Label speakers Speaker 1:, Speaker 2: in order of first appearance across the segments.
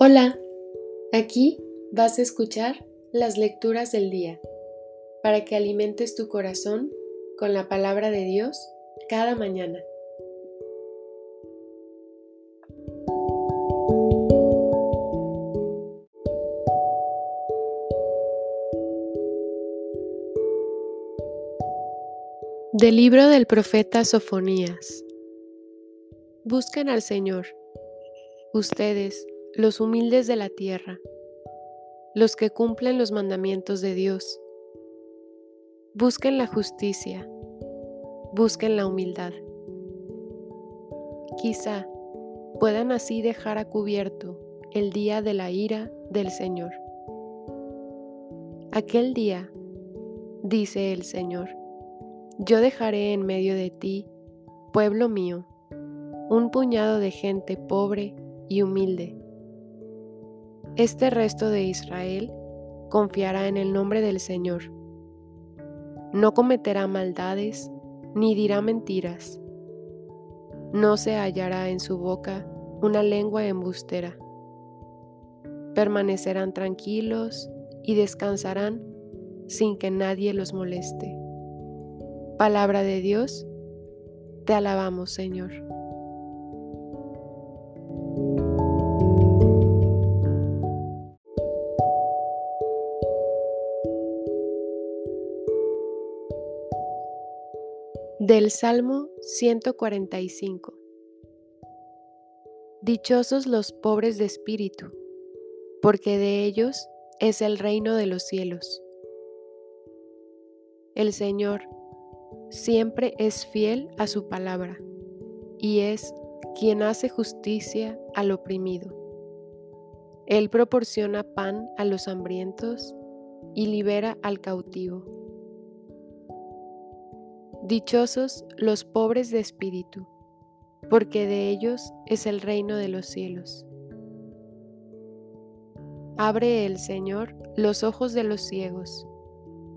Speaker 1: Hola, aquí vas a escuchar las lecturas del día para que alimentes tu corazón con la palabra de Dios cada mañana. Del libro del profeta Sofonías. Busquen al Señor, ustedes, los humildes de la tierra, los que cumplen los mandamientos de Dios. Busquen la justicia, busquen la humildad. Quizá puedan así dejar a cubierto el día de la ira del Señor. Aquel día, dice el Señor, yo dejaré en medio de ti, pueblo mío, un puñado de gente pobre y humilde. Este resto de Israel confiará en el nombre del Señor. No cometerá maldades ni dirá mentiras. No se hallará en su boca una lengua embustera. Permanecerán tranquilos y descansarán sin que nadie los moleste. Palabra de Dios, te alabamos Señor. Del Salmo 145 Dichosos los pobres de espíritu, porque de ellos es el reino de los cielos. El Señor siempre es fiel a su palabra y es quien hace justicia al oprimido. Él proporciona pan a los hambrientos y libera al cautivo. Dichosos los pobres de espíritu, porque de ellos es el reino de los cielos. Abre el Señor los ojos de los ciegos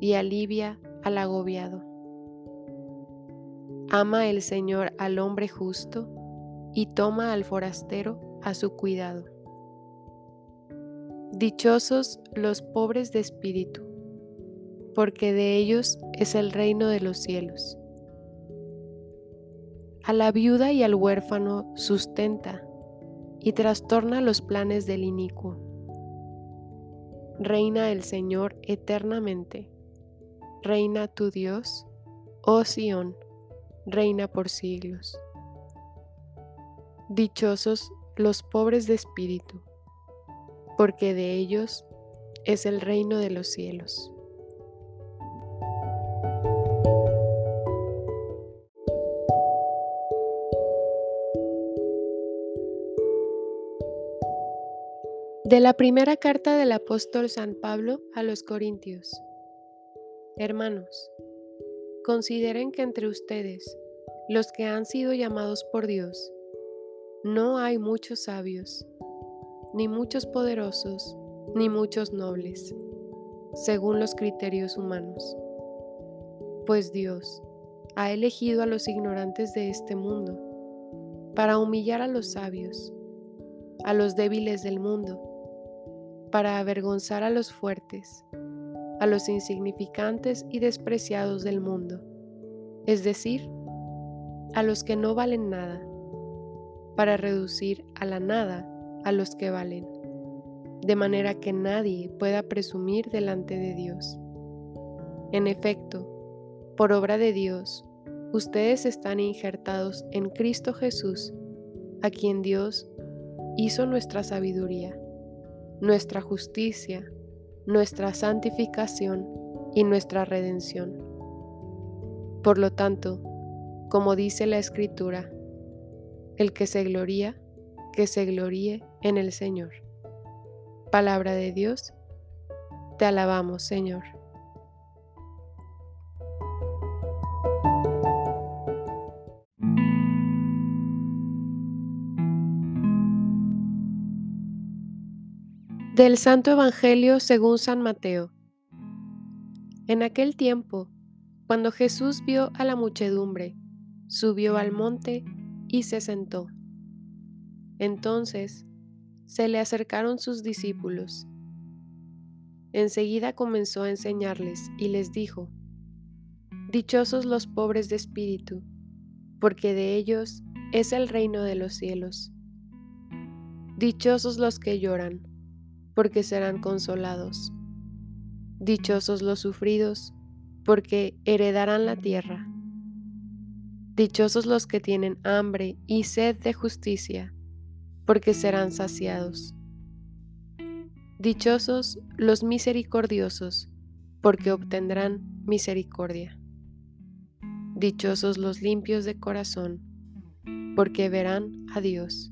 Speaker 1: y alivia al agobiado. Ama el Señor al hombre justo y toma al forastero a su cuidado. Dichosos los pobres de espíritu, porque de ellos es el reino de los cielos. A la viuda y al huérfano sustenta y trastorna los planes del inicuo. Reina el Señor eternamente. Reina tu Dios, oh Sión reina por siglos. Dichosos los pobres de espíritu, porque de ellos es el reino de los cielos. De la primera carta del apóstol San Pablo a los Corintios. Hermanos, Consideren que entre ustedes, los que han sido llamados por Dios, no hay muchos sabios, ni muchos poderosos, ni muchos nobles, según los criterios humanos. Pues Dios ha elegido a los ignorantes de este mundo para humillar a los sabios, a los débiles del mundo, para avergonzar a los fuertes a los insignificantes y despreciados del mundo, es decir, a los que no valen nada, para reducir a la nada a los que valen, de manera que nadie pueda presumir delante de Dios. En efecto, por obra de Dios, ustedes están injertados en Cristo Jesús, a quien Dios hizo nuestra sabiduría, nuestra justicia, nuestra santificación y nuestra redención. Por lo tanto, como dice la Escritura, el que se gloría, que se gloríe en el Señor. Palabra de Dios, te alabamos Señor. Del Santo Evangelio según San Mateo. En aquel tiempo, cuando Jesús vio a la muchedumbre, subió al monte y se sentó. Entonces se le acercaron sus discípulos. Enseguida comenzó a enseñarles y les dijo, Dichosos los pobres de espíritu, porque de ellos es el reino de los cielos. Dichosos los que lloran, porque serán consolados. Dichosos los sufridos, porque heredarán la tierra. Dichosos los que tienen hambre y sed de justicia, porque serán saciados. Dichosos los misericordiosos, porque obtendrán misericordia. Dichosos los limpios de corazón, porque verán a Dios.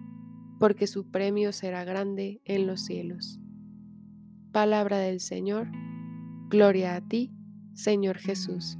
Speaker 1: porque su premio será grande en los cielos. Palabra del Señor. Gloria a ti, Señor Jesús.